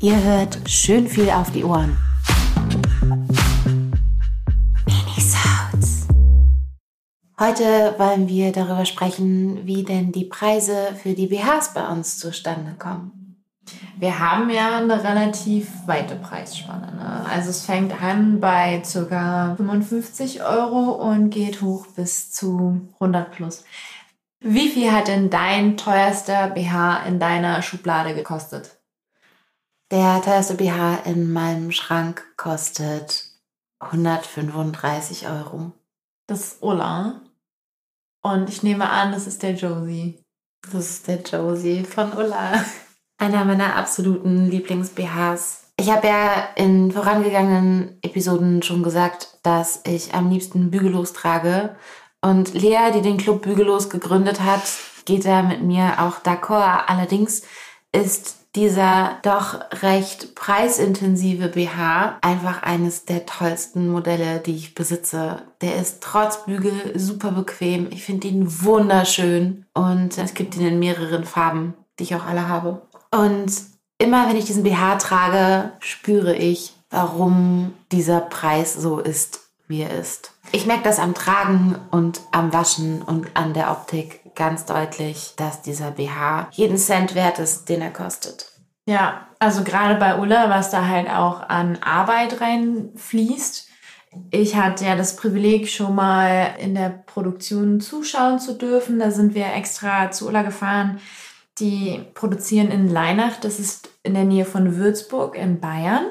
Ihr hört schön viel auf die Ohren. Minisounds. Heute wollen wir darüber sprechen, wie denn die Preise für die BHs bei uns zustande kommen. Wir haben ja eine relativ weite Preisspanne. Ne? Also es fängt an bei ca. 55 Euro und geht hoch bis zu 100 plus. Wie viel hat denn dein teuerster BH in deiner Schublade gekostet? Der teuerste BH in meinem Schrank kostet 135 Euro. Das ist Ulla. Und ich nehme an, das ist der Josie. Das ist der Josie von Ulla. Einer meiner absoluten Lieblings-BHs. Ich habe ja in vorangegangenen Episoden schon gesagt, dass ich am liebsten bügellos trage. Und Lea, die den Club Bügellos gegründet hat, geht da mit mir auch d'accord. Allerdings ist dieser doch recht preisintensive BH einfach eines der tollsten Modelle, die ich besitze. Der ist trotz Bügel super bequem. Ich finde ihn wunderschön und es gibt ihn in mehreren Farben, die ich auch alle habe. Und immer wenn ich diesen BH trage, spüre ich, warum dieser Preis so ist, wie er ist. Ich merke das am Tragen und am Waschen und an der Optik ganz deutlich, dass dieser BH jeden Cent wert ist, den er kostet. Ja, also gerade bei Ulla, was da halt auch an Arbeit reinfließt. Ich hatte ja das Privileg, schon mal in der Produktion zuschauen zu dürfen. Da sind wir extra zu Ulla gefahren. Die produzieren in Leinach, das ist in der Nähe von Würzburg in Bayern.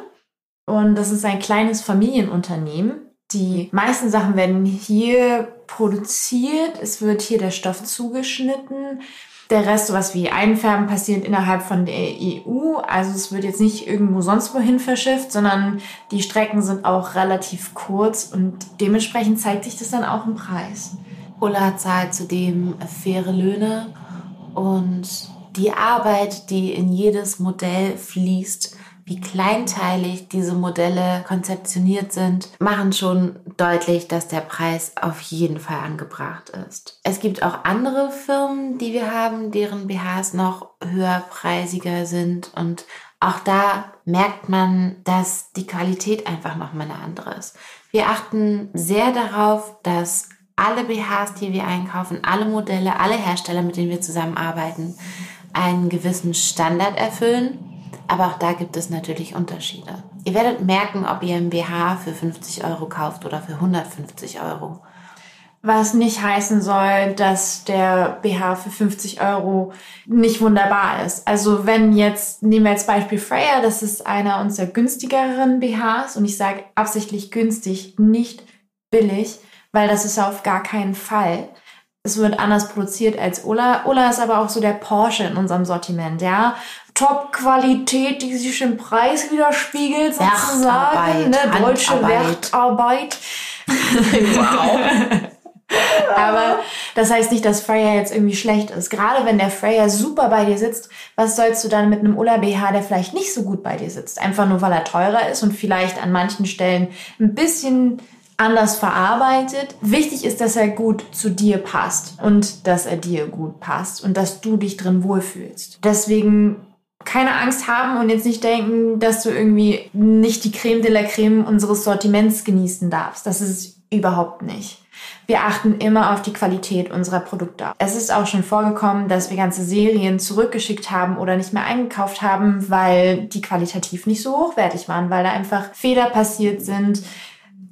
Und das ist ein kleines Familienunternehmen. Die meisten Sachen werden hier produziert. Es wird hier der Stoff zugeschnitten. Der Rest, sowas wie Einfärben, passiert innerhalb von der EU. Also es wird jetzt nicht irgendwo sonst wohin verschifft, sondern die Strecken sind auch relativ kurz und dementsprechend zeigt sich das dann auch im Preis. Ulla zahlt zudem faire Löhne und die Arbeit, die in jedes Modell fließt, wie kleinteilig diese Modelle konzeptioniert sind, machen schon deutlich, dass der Preis auf jeden Fall angebracht ist. Es gibt auch andere Firmen, die wir haben, deren BHs noch höherpreisiger sind und auch da merkt man, dass die Qualität einfach nochmal eine andere ist. Wir achten sehr darauf, dass alle BHs, die wir einkaufen, alle Modelle, alle Hersteller, mit denen wir zusammenarbeiten, einen gewissen Standard erfüllen aber auch da gibt es natürlich Unterschiede. Ihr werdet merken, ob ihr ein BH für 50 Euro kauft oder für 150 Euro. Was nicht heißen soll, dass der BH für 50 Euro nicht wunderbar ist. Also wenn jetzt, nehmen wir als Beispiel Freya, das ist einer unserer günstigeren BHs und ich sage absichtlich günstig, nicht billig, weil das ist auf gar keinen Fall es wird anders produziert als Ulla. Ulla ist aber auch so der Porsche in unserem Sortiment, ja. Top-Qualität, die sich im Preis widerspiegelt, sozusagen. Ne? Deutsche Wertarbeit. wow. Aber das heißt nicht, dass Freya jetzt irgendwie schlecht ist. Gerade wenn der Freya super bei dir sitzt, was sollst du dann mit einem Ulla BH, der vielleicht nicht so gut bei dir sitzt? Einfach nur, weil er teurer ist und vielleicht an manchen Stellen ein bisschen anders verarbeitet. Wichtig ist, dass er gut zu dir passt und dass er dir gut passt und dass du dich drin wohlfühlst. Deswegen keine Angst haben und jetzt nicht denken, dass du irgendwie nicht die Creme de la Creme unseres Sortiments genießen darfst. Das ist überhaupt nicht. Wir achten immer auf die Qualität unserer Produkte. Es ist auch schon vorgekommen, dass wir ganze Serien zurückgeschickt haben oder nicht mehr eingekauft haben, weil die qualitativ nicht so hochwertig waren, weil da einfach Fehler passiert sind,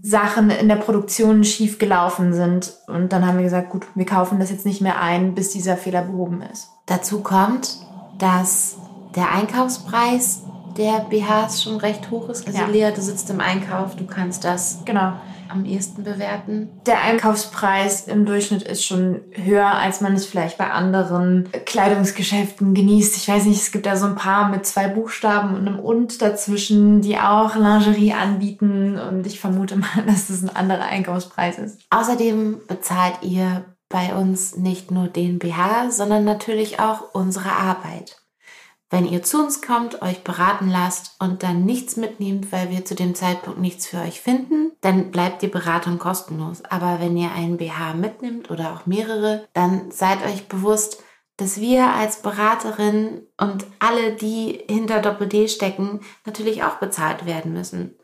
Sachen in der Produktion schief gelaufen sind. Und dann haben wir gesagt, gut, wir kaufen das jetzt nicht mehr ein, bis dieser Fehler behoben ist. Dazu kommt, dass der Einkaufspreis der BHs schon recht hoch ist. Also ja. Lea, du sitzt im Einkauf, du kannst das genau am ehesten bewerten? Der Einkaufspreis im Durchschnitt ist schon höher, als man es vielleicht bei anderen Kleidungsgeschäften genießt. Ich weiß nicht, es gibt da so ein paar mit zwei Buchstaben und einem Und dazwischen, die auch Lingerie anbieten. Und ich vermute mal, dass das ein anderer Einkaufspreis ist. Außerdem bezahlt ihr bei uns nicht nur den BH, sondern natürlich auch unsere Arbeit. Wenn ihr zu uns kommt, euch beraten lasst und dann nichts mitnehmt, weil wir zu dem Zeitpunkt nichts für euch finden, dann bleibt die Beratung kostenlos. Aber wenn ihr einen BH mitnimmt oder auch mehrere, dann seid euch bewusst, dass wir als Beraterin und alle, die hinter Doppel-D stecken, natürlich auch bezahlt werden müssen.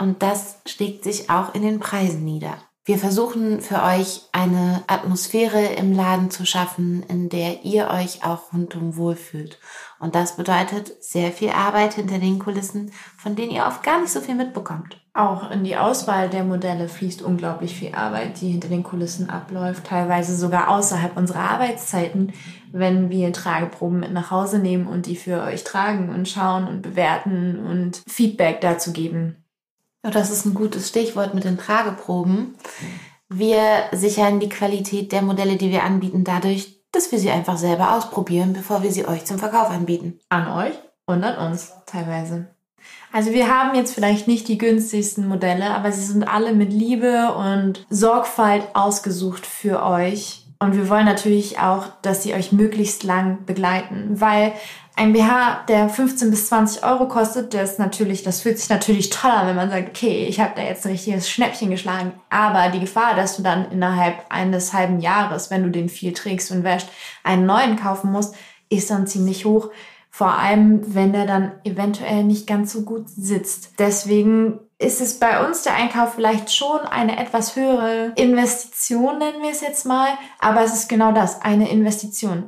Und das schlägt sich auch in den Preisen nieder. Wir versuchen für euch eine Atmosphäre im Laden zu schaffen, in der ihr euch auch rundum wohlfühlt. Und das bedeutet sehr viel Arbeit hinter den Kulissen, von denen ihr oft gar nicht so viel mitbekommt. Auch in die Auswahl der Modelle fließt unglaublich viel Arbeit, die hinter den Kulissen abläuft, teilweise sogar außerhalb unserer Arbeitszeiten, wenn wir Trageproben mit nach Hause nehmen und die für euch tragen und schauen und bewerten und Feedback dazu geben. Ja, das ist ein gutes Stichwort mit den Trageproben. Wir sichern die Qualität der Modelle, die wir anbieten, dadurch, dass wir sie einfach selber ausprobieren, bevor wir sie euch zum Verkauf anbieten. An euch und an uns teilweise. Also wir haben jetzt vielleicht nicht die günstigsten Modelle, aber sie sind alle mit Liebe und Sorgfalt ausgesucht für euch. Und wir wollen natürlich auch, dass sie euch möglichst lang begleiten, weil ein BH, der 15 bis 20 Euro kostet, der ist natürlich, das fühlt sich natürlich toll an, wenn man sagt, okay, ich habe da jetzt ein richtiges Schnäppchen geschlagen. Aber die Gefahr, dass du dann innerhalb eines halben Jahres, wenn du den viel trägst und wäscht, einen neuen kaufen musst, ist dann ziemlich hoch. Vor allem, wenn der dann eventuell nicht ganz so gut sitzt. Deswegen ist es bei uns der Einkauf vielleicht schon eine etwas höhere Investition, nennen wir es jetzt mal. Aber es ist genau das, eine Investition.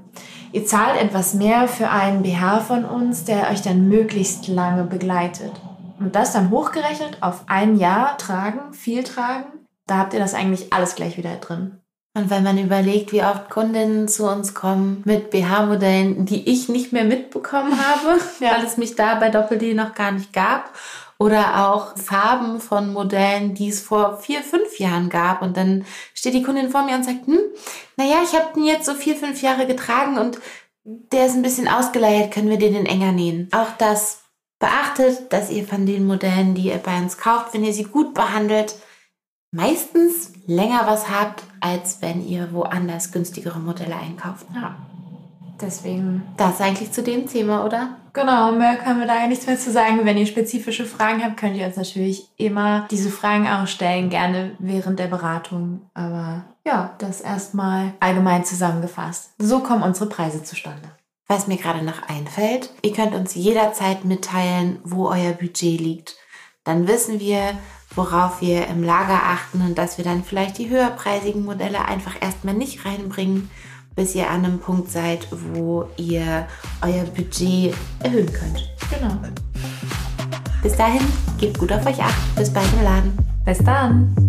Ihr zahlt etwas mehr für einen BH von uns, der euch dann möglichst lange begleitet. Und das dann hochgerechnet auf ein Jahr tragen, viel tragen, da habt ihr das eigentlich alles gleich wieder drin. Und wenn man überlegt, wie oft Kundinnen zu uns kommen mit BH-Modellen, die ich nicht mehr mitbekommen habe, ja. weil es mich da bei Doppel-D noch gar nicht gab. Oder auch Farben von Modellen, die es vor vier, fünf Jahren gab. Und dann steht die Kundin vor mir und sagt, hm, naja, ich habe den jetzt so vier, fünf Jahre getragen und der ist ein bisschen ausgeleiert, können wir den enger nähen. Auch das beachtet, dass ihr von den Modellen, die ihr bei uns kauft, wenn ihr sie gut behandelt, meistens länger was habt, als wenn ihr woanders günstigere Modelle einkauft. Ja. Deswegen. Das eigentlich zu dem Thema, oder? Genau, mehr können wir da ja nichts mehr zu sagen. Wenn ihr spezifische Fragen habt, könnt ihr uns natürlich immer diese Fragen auch stellen, gerne während der Beratung. Aber ja, das erstmal allgemein zusammengefasst. So kommen unsere Preise zustande. Was mir gerade noch einfällt, ihr könnt uns jederzeit mitteilen, wo euer Budget liegt. Dann wissen wir, worauf wir im Lager achten und dass wir dann vielleicht die höherpreisigen Modelle einfach erstmal nicht reinbringen, bis ihr an einem Punkt seid, wo ihr euer Budget erhöhen könnt. Genau. Bis dahin, gebt gut auf euch acht. Bis bald im Laden. Bis dann.